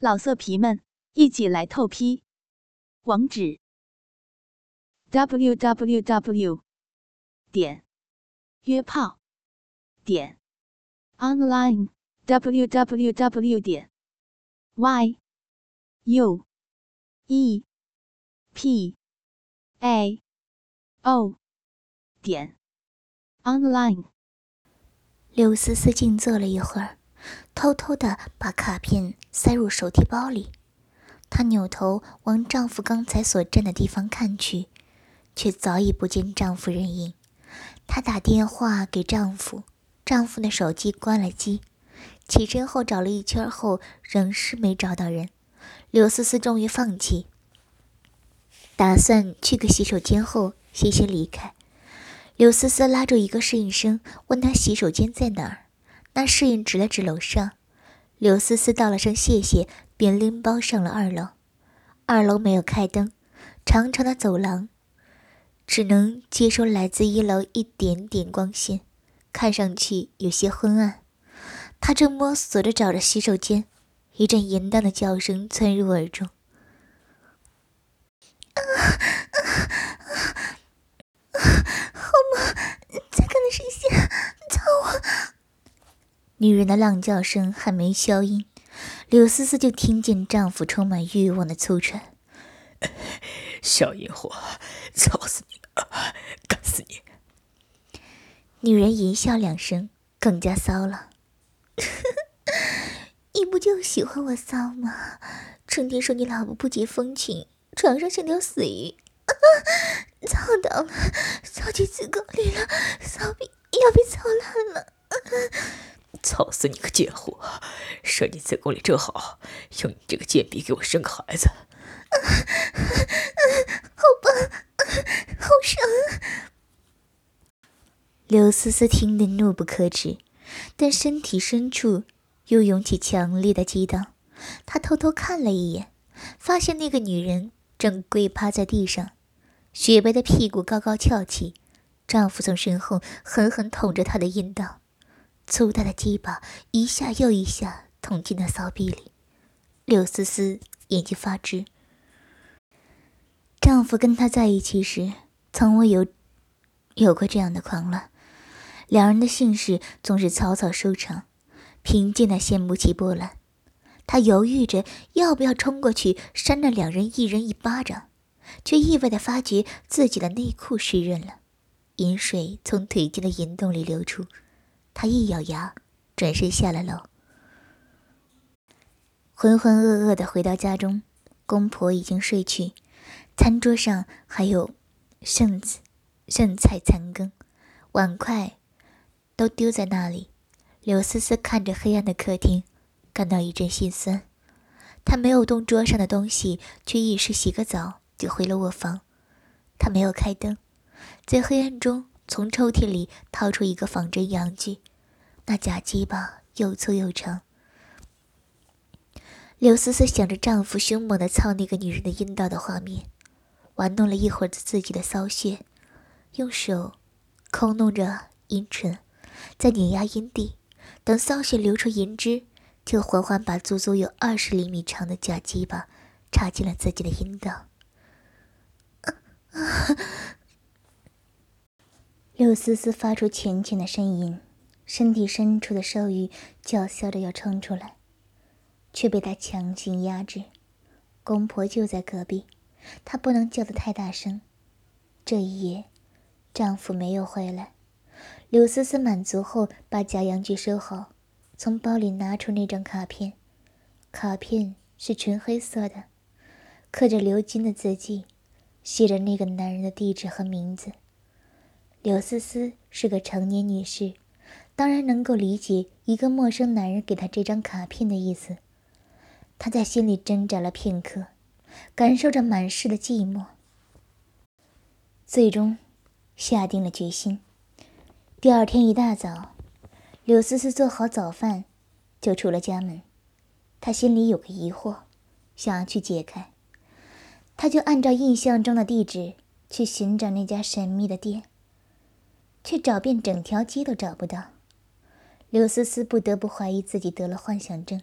老色皮们，一起来透批！网址：w w w 点约炮点 online w w w 点 y u e p a o 点 online。刘思思静坐了一会儿。偷偷的把卡片塞入手提包里，她扭头往丈夫刚才所站的地方看去，却早已不见丈夫人影。她打电话给丈夫，丈夫的手机关了机。起身后找了一圈后，仍是没找到人。刘思思终于放弃，打算去个洗手间后歇歇离开。刘思思拉住一个侍应生，问他洗手间在哪儿。那侍应指了指楼上，刘思思道了声谢谢，便拎包上了二楼。二楼没有开灯，长长的走廊只能接收来自一楼一点点光线，看上去有些昏暗。她正摸索着找着洗手间，一阵淫荡的叫声窜入耳中。好吗？再看的视线，操我！女人的浪叫声还没消音，柳思思就听见丈夫充满欲望的粗喘：“ 小淫货，操死你了，干死你！”女人淫笑两声，更加骚了：“ 你不就喜欢我骚吗？成天说你老婆不解风情，床上像条死鱼，操到了，操进子宫里了，骚逼要被操烂了！”操死你个贱货！射你子宫里正好，用你这个贱逼给我生个孩子。啊啊好吧，好爽！刘思思听得怒不可止，但身体深处又涌起强烈的激荡。她偷偷看了一眼，发现那个女人正跪趴在地上，雪白的屁股高高翘起，丈夫从身后狠狠捅着她的阴道。粗大的鸡巴一下又一下捅进那骚逼里，柳思思眼睛发直。丈夫跟她在一起时，从未有有过这样的狂乱。两人的性事总是草草收场，平静的掀不起波澜。她犹豫着要不要冲过去扇那两人一人一巴掌，却意外的发觉自己的内裤湿润了，饮水从腿间的淫洞里流出。他一咬牙，转身下了楼。浑浑噩噩的回到家中，公婆已经睡去，餐桌上还有剩子剩菜残羹，碗筷都丢在那里。柳思思看着黑暗的客厅，感到一阵心酸。她没有动桌上的东西，去浴室洗个澡，就回了卧房。她没有开灯，在黑暗中从抽屉里掏出一个仿真阳具。那假鸡巴又粗又长，刘思思想着丈夫凶猛的操那个女人的阴道的画面，玩弄了一会儿自己的骚穴，用手抠弄着阴唇，在碾压阴蒂，等骚穴流出银汁，就缓缓把足足有二十厘米长的假鸡巴插进了自己的阴道。刘思思发出浅浅的呻吟。身体深处的兽欲叫嚣着要冲出来，却被他强行压制。公婆就在隔壁，她不能叫得太大声。这一夜，丈夫没有回来。柳思思满足后，把假阳具收好，从包里拿出那张卡片。卡片是纯黑色的，刻着鎏金的字迹，写着那个男人的地址和名字。柳思思是个成年女士。当然能够理解一个陌生男人给她这张卡片的意思。她在心里挣扎了片刻，感受着满室的寂寞，最终下定了决心。第二天一大早，柳思思做好早饭，就出了家门。她心里有个疑惑，想要去解开。她就按照印象中的地址去寻找那家神秘的店，却找遍整条街都找不到。刘思思不得不怀疑自己得了幻想症，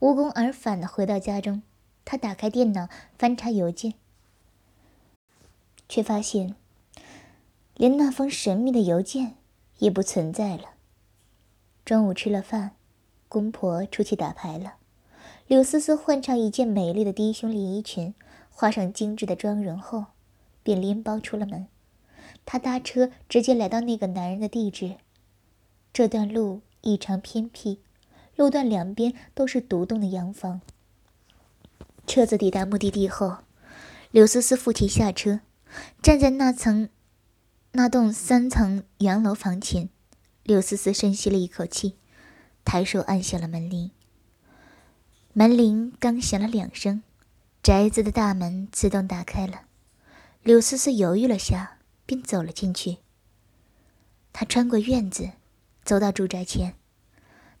无功而返的回到家中，她打开电脑翻查邮件，却发现连那封神秘的邮件也不存在了。中午吃了饭，公婆出去打牌了。柳思思换上一件美丽的低胸连衣裙，画上精致的妆容后，便拎包出了门。她搭车直接来到那个男人的地址。这段路异常偏僻。路段两边都是独栋的洋房。车子抵达目的地后，柳思思父亲下车，站在那层、那栋三层洋楼房前。柳思思深吸了一口气，抬手按下了门铃。门铃刚响了两声，宅子的大门自动打开了。柳思思犹豫了下，便走了进去。她穿过院子，走到住宅前。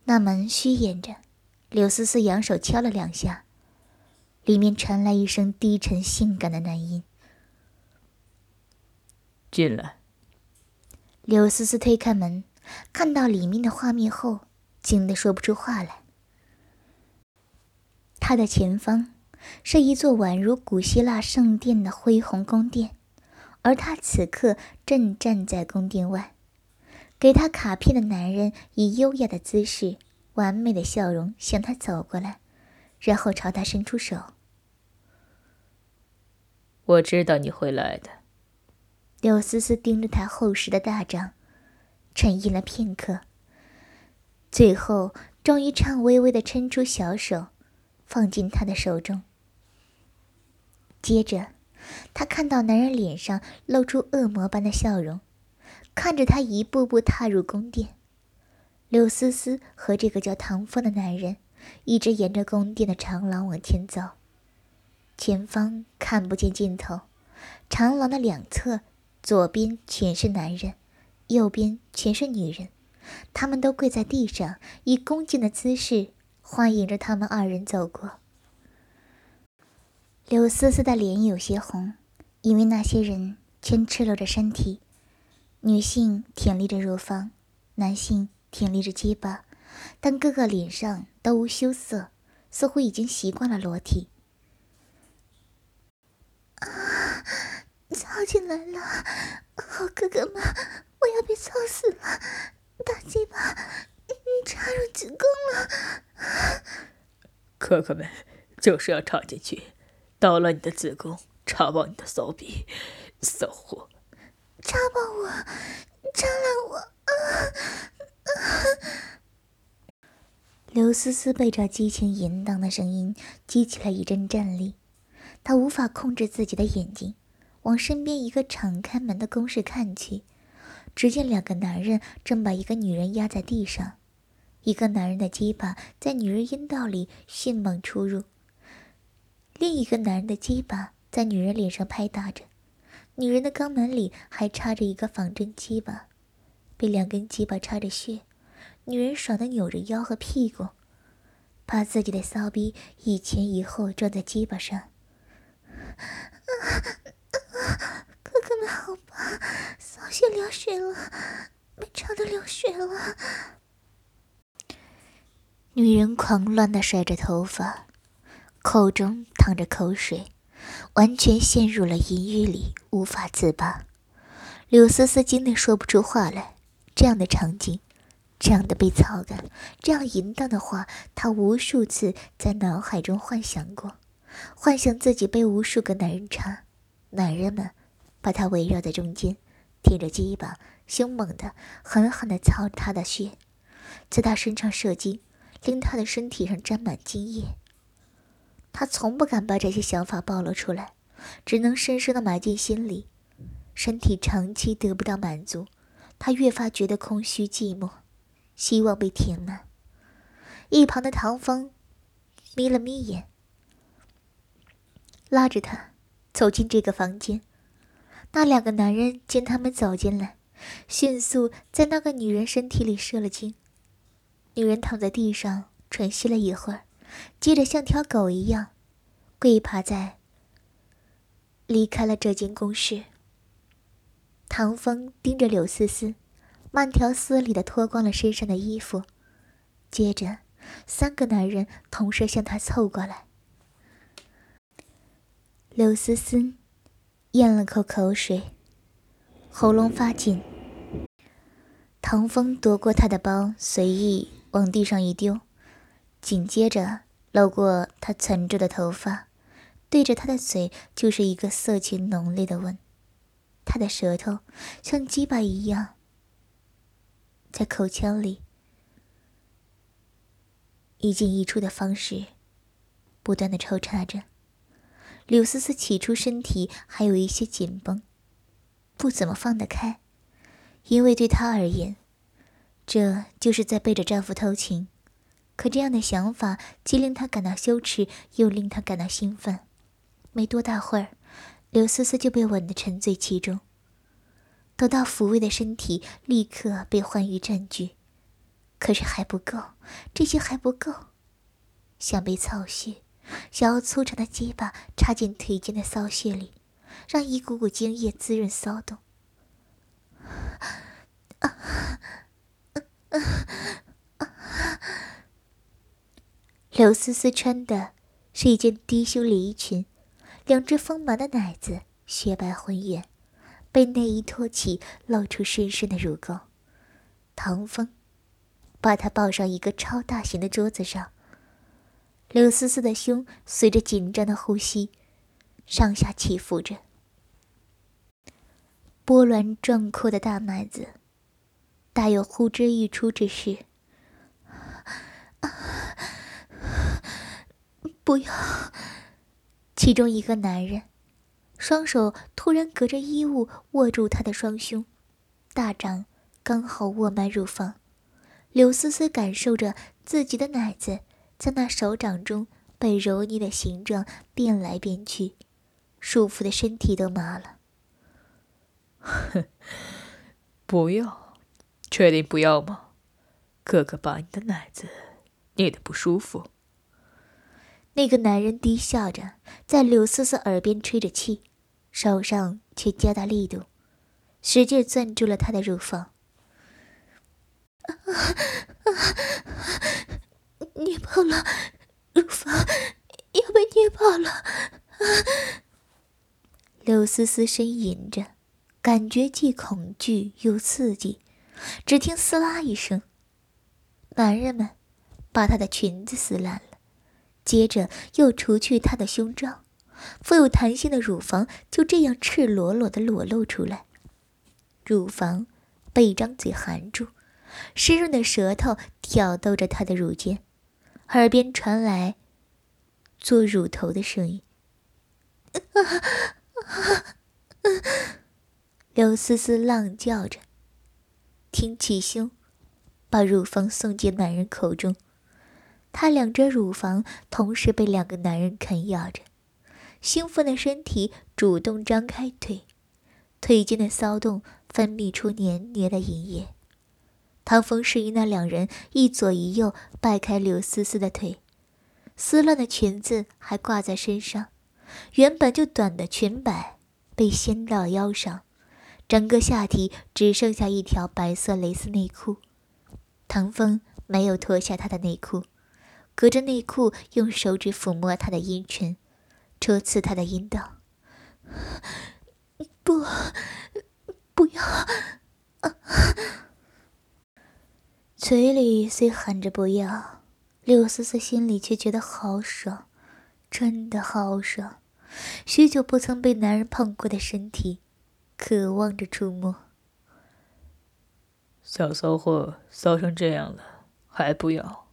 那门虚掩着，柳思思扬手敲了两下，里面传来一声低沉性感的男音：“进来。”柳思思推开门，看到里面的画面后，惊得说不出话来。他的前方是一座宛如古希腊圣殿的恢宏宫殿，而他此刻正站在宫殿外。给他卡片的男人以优雅的姿势、完美的笑容向他走过来，然后朝他伸出手。我知道你会来的。柳思思盯着他厚实的大掌，沉吟了片刻，最后终于颤巍巍的伸出小手，放进他的手中。接着，他看到男人脸上露出恶魔般的笑容。看着他一步步踏入宫殿，柳思思和这个叫唐风的男人一直沿着宫殿的长廊往前走。前方看不见尽头，长廊的两侧，左边全是男人，右边全是女人，他们都跪在地上，以恭敬的姿势欢迎着他们二人走过。柳思思的脸有些红，因为那些人全赤裸着身体。女性挺立着乳房，男性挺立着鸡巴，但个个脸上都无羞涩，似乎已经习惯了裸体。啊，操进来了！好哥哥们，我要被操死了！大鸡巴插入子宫了！哥哥们就是要插进去，捣乱你的子宫，插爆你的骚逼，骚货！插爆我，插烂我！啊啊！刘思思被这激情淫荡的声音激起了一阵战栗，她无法控制自己的眼睛，往身边一个敞开门的公室看去，只见两个男人正把一个女人压在地上，一个男人的鸡巴在女人阴道里迅猛出入，另一个男人的鸡巴在女人脸上拍打着。女人的肛门里还插着一个仿真鸡巴，被两根鸡巴插着血。女人爽的扭着腰和屁股，把自己的骚逼一前一后撞在鸡巴上。哥哥们好吧，骚血流血了，被插的流血了。女人狂乱的甩着头发，口中淌着口水。完全陷入了淫欲里，无法自拔。柳思思惊得说不出话来。这样的场景，这样的被操感，这样淫荡的话，她无数次在脑海中幻想过，幻想自己被无数个男人插，男人们把她围绕在中间，挺着鸡巴，凶猛的、狠狠的操她的血，在她身上射精，令她的身体上沾满精液。他从不敢把这些想法暴露出来，只能深深的埋进心里。身体长期得不到满足，他越发觉得空虚寂寞，希望被填满。一旁的唐风眯了眯眼，拉着他走进这个房间。那两个男人见他们走进来，迅速在那个女人身体里射了精。女人躺在地上喘息了一会儿。接着像条狗一样跪趴在，离开了这间公室。唐风盯着柳思思，慢条斯理的脱光了身上的衣服，接着三个男人同时向他凑过来。柳思思咽了口口水，喉咙发紧。唐风夺过他的包，随意往地上一丢，紧接着搂过他存着的头发，对着他的嘴就是一个色情浓烈的吻。他的舌头像鸡巴一样，在口腔里一进一出的方式，不断的抽插着。柳思思起初身体还有一些紧绷，不怎么放得开，因为对她而言，这就是在背着丈夫偷情。可这样的想法既令他感到羞耻，又令他感到兴奋。没多大会儿。刘思思就被吻得沉醉其中，得到抚慰的身体立刻被欢愉占据。可是还不够，这些还不够，想被操穴，想要粗长的鸡巴插进腿间的骚穴里，让一股股精液滋润骚动。刘思思穿的是一件低胸连衣裙。两只丰满的奶子，雪白浑圆，被内衣托起，露出深深的乳沟。唐风把她抱上一个超大型的桌子上。刘思思的胸随着紧张的呼吸上下起伏着，波澜壮阔的大奶子大有呼之欲出之势。不要！其中一个男人，双手突然隔着衣物握住她的双胸，大掌刚好握满乳房。柳思思感受着自己的奶子在那手掌中被揉捏的形状变来变去，束缚的身体都麻了。不要，确定不要吗？哥哥把你的奶子捏得不舒服。那个男人低笑着，在柳思思耳边吹着气，手上却加大力度，使劲攥住了她的乳房。啊啊捏爆了，乳房要被捏爆了！啊柳思思呻吟着，感觉既恐惧又刺激。只听“撕拉”一声，男人们把她的裙子撕烂了。接着又除去她的胸罩，富有弹性的乳房就这样赤裸裸的裸露出来。乳房被一张嘴含住，湿润的舌头挑逗着她的乳尖，耳边传来做乳头的声音。刘思思浪叫着，挺起胸，把乳房送进男人口中。她两只乳房同时被两个男人啃咬着，兴奋的身体主动张开腿，腿间的骚动分泌出黏黏的银液。唐风示意那两人一左一右掰开柳思思的腿，撕乱的裙子还挂在身上，原本就短的裙摆被掀到腰上，整个下体只剩下一条白色蕾丝内裤。唐风没有脱下她的内裤。隔着内裤，用手指抚摸她的阴唇，戳刺她的阴道。不，不要！嘴里虽喊着不要，柳思思心里却觉得好爽，真的好爽。许久不曾被男人碰过的身体，渴望着触摸。小骚货骚成这样了，还不要？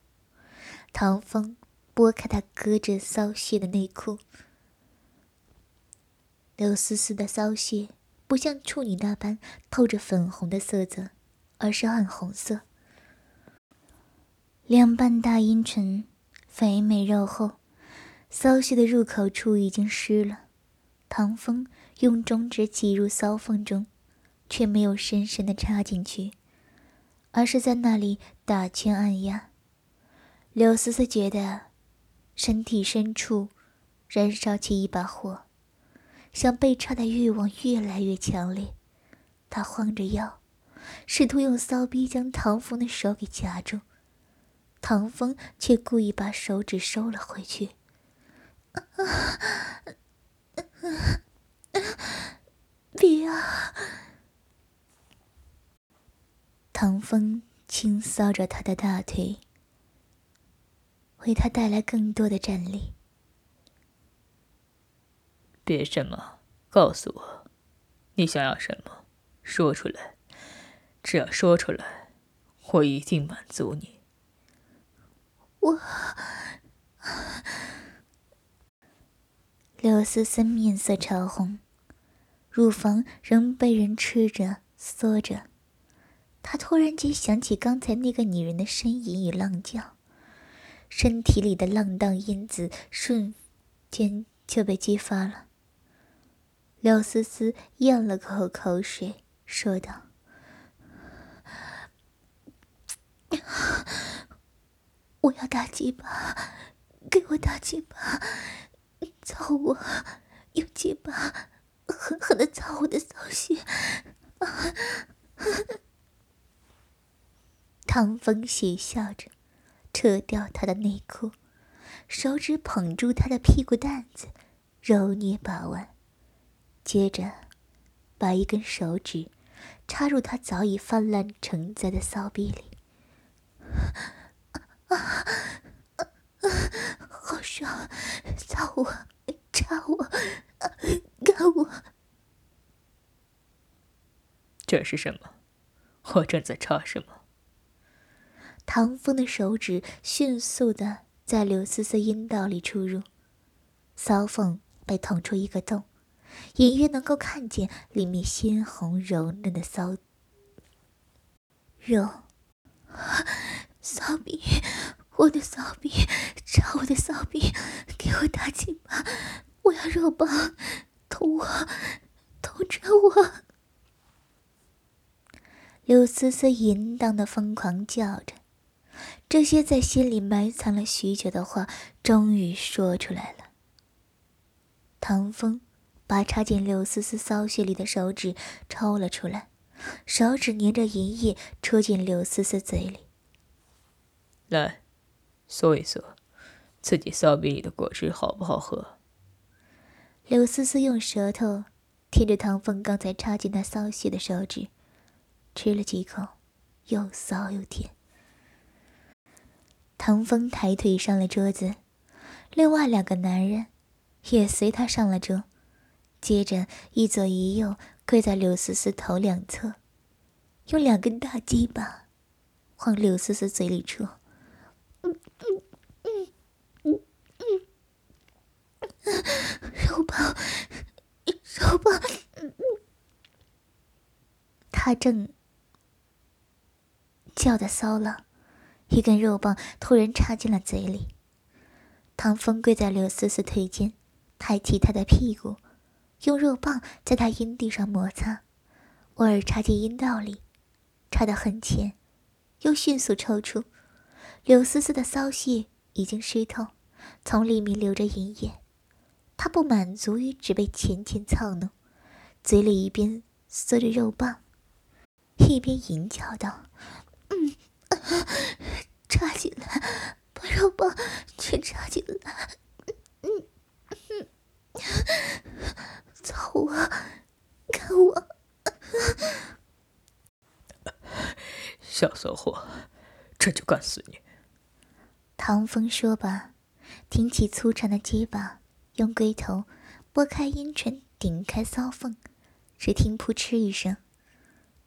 唐风拨开他搁着骚穴的内裤，刘思思的骚穴不像处女那般透着粉红的色泽，而是暗红色。两瓣大阴唇肥美肉厚，骚穴的入口处已经湿了。唐风用中指挤入骚缝中，却没有深深的插进去，而是在那里打圈按压。柳思思觉得身体深处燃烧起一把火，想被插的欲望越来越强烈。她晃着腰，试图用骚逼将唐风的手给夹住，唐风却故意把手指收了回去。别啊！唐风轻搔着他的大腿，为他带来更多的战力。别什么，告诉我，你想要什么？说出来，只要说出来，我一定满足你。我。刘思思面色潮红，乳房仍被人吃着、缩着。她突然间想起刚才那个女人的呻吟与浪叫，身体里的浪荡因子瞬间就被激发了。刘思思咽了口口水，说道：“我要打鸡巴，给我打鸡巴！”操我！用鸡巴狠狠的操我的骚穴！唐风邪笑着，扯掉他的内裤，手指捧住他的屁股蛋子，揉捏把玩，接着把一根手指插入他早已泛滥成灾的骚逼里。啊啊啊！好爽！操我！插我！干我！这是什么？我正在插什么？唐风的手指迅速的在刘思思阴道里出入，骚缝被捅出一个洞，隐约能够看见里面鲜红柔嫩的骚肉。骚逼！我的骚逼，插我的骚逼，给我大鸡巴！我要肉棒，捅我，捅着我！刘思思淫荡的疯狂叫着，这些在心里埋藏了许久的话，终于说出来了。唐风把插进柳丝丝骚穴里的手指抽了出来，手指粘着银液，戳进柳丝丝嘴里。来。嗦一嗦，自己骚逼里的果汁好不好喝？柳丝丝用舌头舔着唐风刚才插进他骚穴的手指，吃了几口，又骚又甜。唐风抬腿上了桌子，另外两个男人也随他上了桌，接着一左一右跪在柳思思头两侧，用两根大鸡巴往柳思思嘴里戳。嗯嗯嗯嗯嗯肉棒，肉棒！他正叫的骚了，一根肉棒突然插进了嘴里。唐风跪在刘思思腿间，抬起她的屁股，用肉棒在她阴蒂上摩擦，偶尔插进阴道里，插得很浅，又迅速抽出。刘思思的骚穴已经湿透，从里面流着银液。他不满足于只被浅浅操弄，嘴里一边嗦着肉棒，一边淫叫道：“，插进来，把肉棒全插进来，嗯嗯，操我，看我，小骚货，这就干死你！”唐风说罢，挺起粗长的鸡巴。用龟头拨开阴唇，顶开骚缝，只听“扑哧”一声，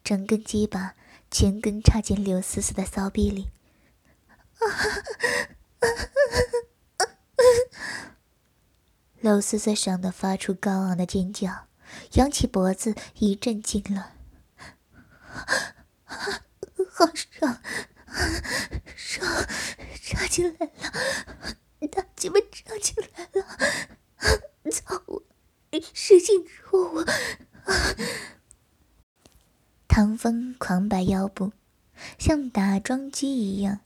整根鸡巴前根插进柳思思的骚逼里。刘思思爽得发出高昂的尖叫，扬起脖子一阵痉挛。好爽，爽，插进来了。大鸡巴插进来了！操我！使劲戳我！唐风狂摆腰部，像打桩机一样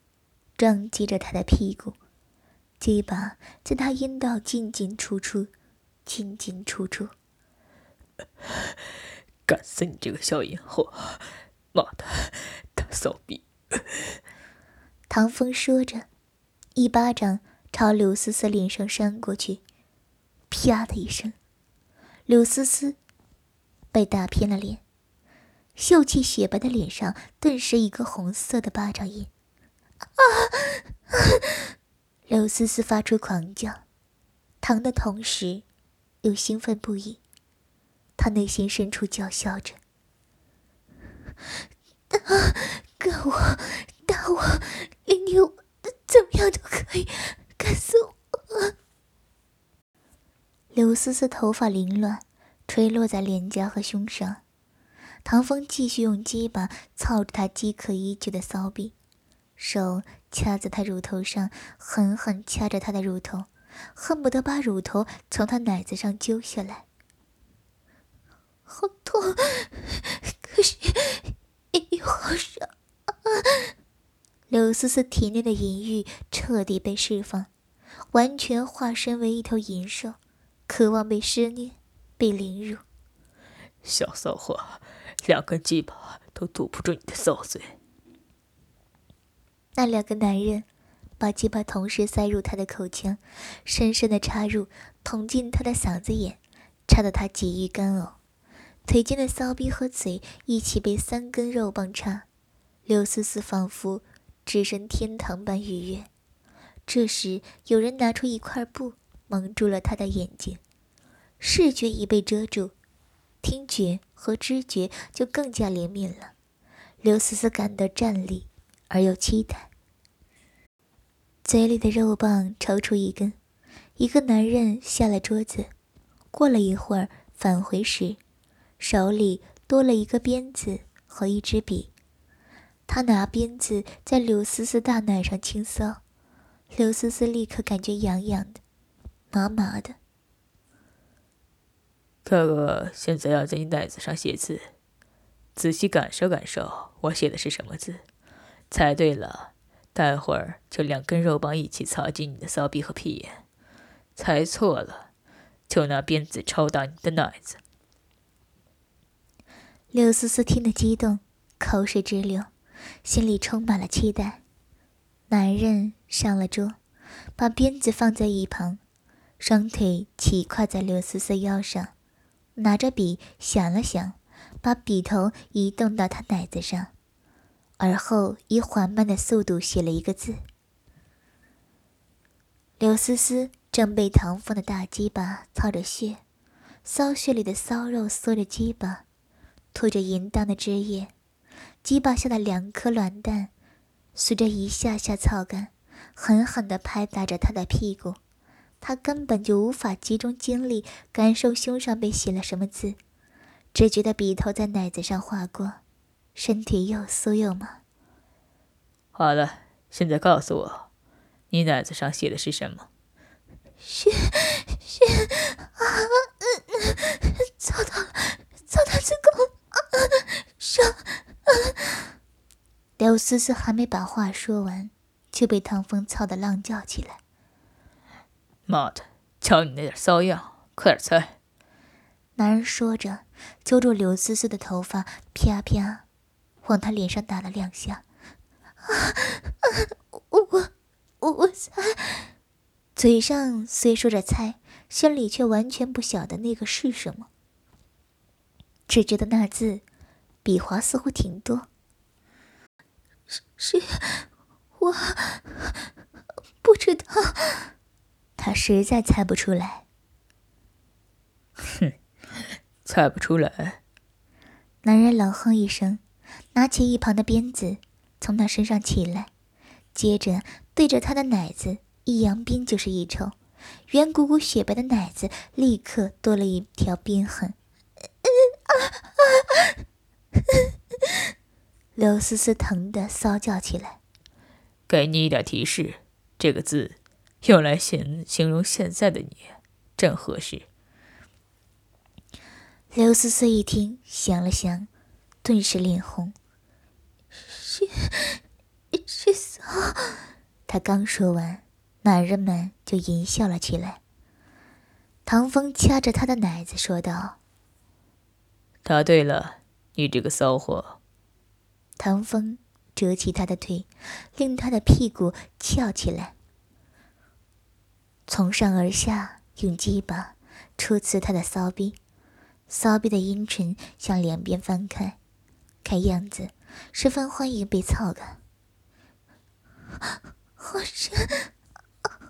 撞击着他的屁股，鸡巴在他阴道进进出出，进进出出。干死你这个小淫货！妈的，大骚逼！唐风说着，一巴掌朝柳思思脸上扇过去，啪的一声，柳思思被打偏了脸，秀气雪白的脸上顿时一个红色的巴掌印。啊！刘思思发出狂叫，疼的同时又兴奋不已。她内心深处叫嚣着：“打，我，打我，连你怎么样都可以，干死我！”刘思思头发凌乱，垂落在脸颊和胸上。唐风继续用鸡巴操着她饥渴已久的骚逼。手掐在他乳头上，狠狠掐着他的乳头，恨不得把乳头从他奶子上揪下来。好痛，可是又好爽。柳思思体内的淫欲彻底被释放，完全化身为一头淫兽，渴望被施虐，被凌辱。小骚货，两根鸡巴都堵不住你的骚嘴。那两个男人把鸡巴同时塞入他的口腔，深深的插入，捅进他的嗓子眼，插得他几欲干呕。腿间的骚逼和嘴一起被三根肉棒插，刘思思仿佛置身天堂般愉悦。这时，有人拿出一块布蒙住了他的眼睛，视觉已被遮住，听觉和知觉就更加灵敏了。刘思思感到战栗。而又期待，嘴里的肉棒抽出一根，一个男人下了桌子。过了一会儿，返回时，手里多了一个鞭子和一支笔。他拿鞭子在柳思思大奶上轻搔，刘思思立刻感觉痒痒的、麻麻的。哥哥现在要在你奶子上写字，仔细感受感受，我写的是什么字。猜对了，待会儿就两根肉棒一起插进你的骚逼和屁眼。猜错了，就拿鞭子抽打你的奶子。刘思思听得激动，口水直流，心里充满了期待。男人上了桌，把鞭子放在一旁，双腿齐跨在刘思思腰上，拿着笔想了想，把笔头移动到他奶子上。而后以缓慢的速度写了一个字。刘思思正被唐风的大鸡巴操着穴，骚穴里的骚肉缩着鸡巴，吐着淫荡的汁液，鸡巴下的两颗卵蛋随着一下下操干，狠狠地拍打着他的屁股。他根本就无法集中精力感受胸上被写了什么字，只觉得笔头在奶子上划过。身体又酥又麻。好了，现在告诉我，你奶子上写的是什么？是是啊！操到了，操到子宫啊！伤！刘思思还没把话说完，就被唐风操的浪叫起来。妈的，瞧你那点骚样，快点猜！男人说着，揪住刘思思的头发，啪啪。往他脸上打了两下，啊啊！我我我猜，嘴上虽说着猜，心里却完全不晓得那个是什么，只觉得那字笔划似乎挺多。是是，我不知道，他实在猜不出来。哼，猜不出来。男人冷哼一声。拿起一旁的鞭子，从他身上起来，接着对着他的奶子一扬鞭就是一抽，圆鼓鼓雪白的奶子立刻多了一条鞭痕。刘思思疼得骚叫起来。给你一点提示，这个字用来形形容现在的你，正合适。刘思思一听，想了想，顿时脸红。是是骚，他刚说完，男人们就淫笑了起来。唐风掐着他的奶子说道：“答对了，你这个骚货。”唐风折起他的腿，令他的屁股翘起来，从上而下用鸡巴戳刺他的骚逼，骚逼的阴唇向两边翻开，看样子十分欢迎被操的。好深，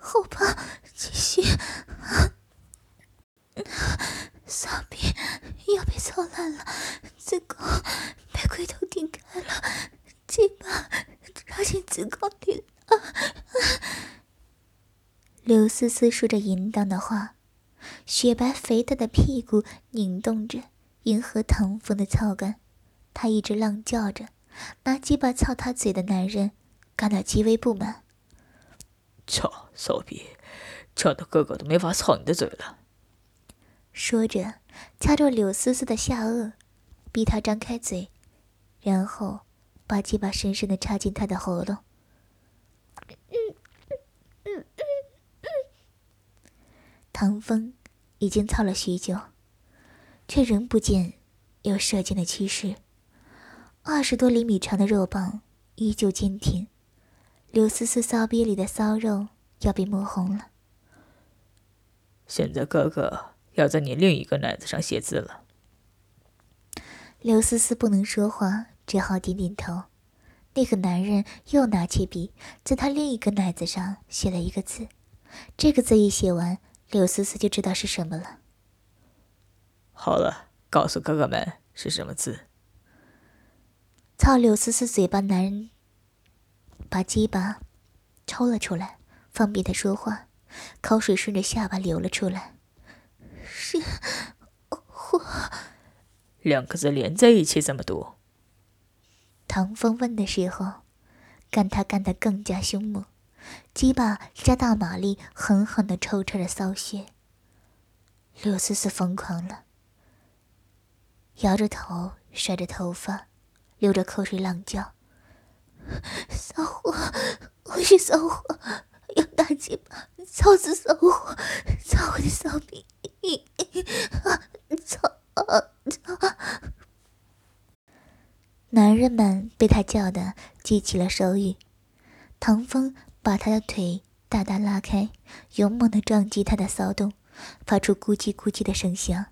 好怕，继续。骚逼要被操烂了，子宫被龟头顶开了，鸡巴插进子宫里了。刘思思说着淫荡的话，雪白肥大的屁股拧动着，迎合唐风的操感。她一直浪叫着，拿鸡巴操她嘴的男人感到极为不满。操，骚逼，操的哥哥都没法操你的嘴了。说着，掐住柳思思的下颚，逼她张开嘴，然后把鸡巴深深的插进她的喉咙。唐风已经操了许久，却仍不见有射箭的趋势。二十多厘米长的肉棒依旧坚挺，刘思思骚逼里的骚肉要被摸红了。现在哥哥。要在你另一个奶子上写字了。刘思思不能说话，只好点点头。那个男人又拿起笔，在他另一个奶子上写了一个字。这个字一写完，刘思思就知道是什么了。好了，告诉哥哥们是什么字。操柳思思嘴巴，男人把鸡巴抽了出来，方便他说话。口水顺着下巴流了出来。是，火两个字连在一起怎么读？唐风问的时候，干他干得更加凶猛，鸡巴加大马力，狠狠的抽插着骚穴。刘思思疯狂了，摇着头，甩着头发，流着口水，浪叫：“骚货，我是骚货，用大鸡巴操死骚货，操我的骚逼！”操！操！男人们被他叫的记起了手语。唐风把他的腿大大拉开，勇猛地撞击他的骚洞，发出咕叽咕叽的声响。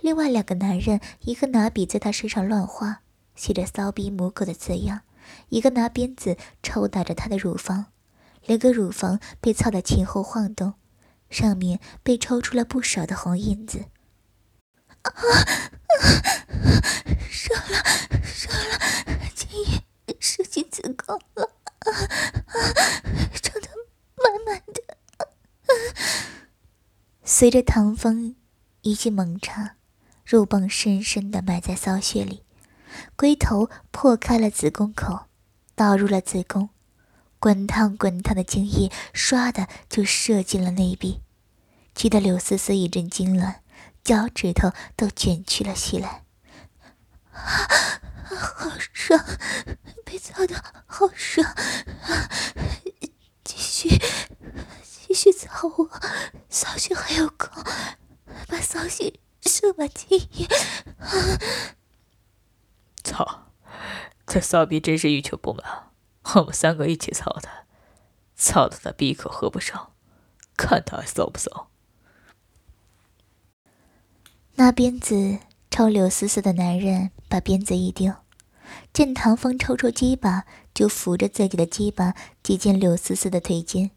另外两个男人，一个拿笔在他身上乱画，写着“骚逼母狗”的字样；一个拿鞭子抽打着他的乳房，两个乳房被操得前后晃动。上面被抽出了不少的红印子，啊！射了，射了，精液射进子宫了，啊啊！抽的满满的。随着唐风一记猛插，肉棒深深的埋在骚穴里，龟头破开了子宫口，倒入了子宫。滚烫滚烫的精液，唰的就射进了内壁，气得柳丝丝一阵痉挛，脚趾头都卷曲了起来。啊好爽，被操的好爽！继续，继续操我，骚穴还有空，把骚穴射满精液。操，这骚逼真是欲求不满。我们三个一起操他，操的他闭口合不上，看他还骚不骚。那鞭子抽柳思思的男人把鞭子一丢，见唐风抽出鸡巴，就扶着自己的鸡巴挤进柳思思的腿间。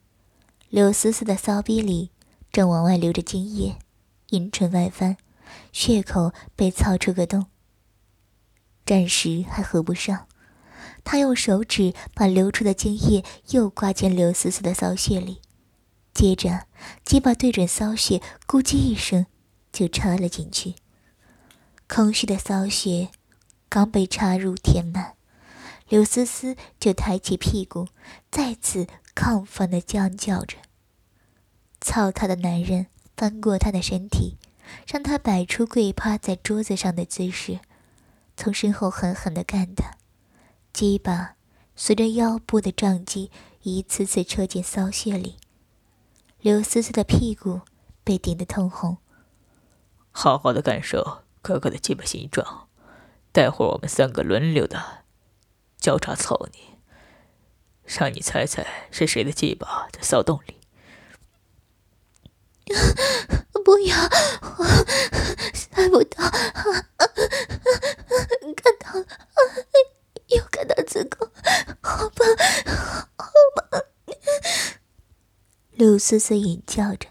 柳思思的骚逼里正往外流着精液，阴唇外翻，血口被操出个洞，暂时还合不上。他用手指把流出的精液又刮进柳思思的骚穴里，接着鸡巴对准骚穴，咕叽一声就插了进去。空虚的骚穴刚被插入填满，刘思思就抬起屁股，再次亢奋的叫叫着。操他的男人翻过他的身体，让他摆出跪趴在桌子上的姿势，从身后狠狠地干他。鸡巴随着腰部的撞击，一次次戳进骚穴里。刘思思的屁股被顶得通红。好好的感受哥哥的鸡巴形状，待会儿我们三个轮流的交叉操你。让你猜猜是谁的鸡巴在骚动里。不要，我猜不到，看到了，又看到子宫，好棒，好棒！陆思思隐叫着，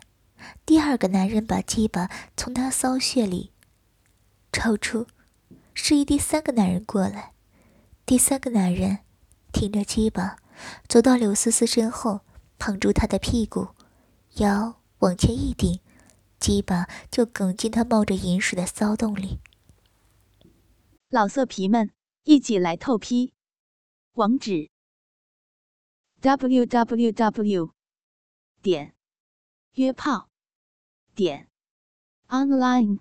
第二个男人把鸡巴从她骚穴里抽出，示意第三个男人过来。第三个男人挺着鸡巴走到柳思思身后，捧住她的屁股，腰往前一顶。鸡巴就梗进她冒着银水的骚动里。老色皮们，一起来透批！网址：w w w 点约炮点 online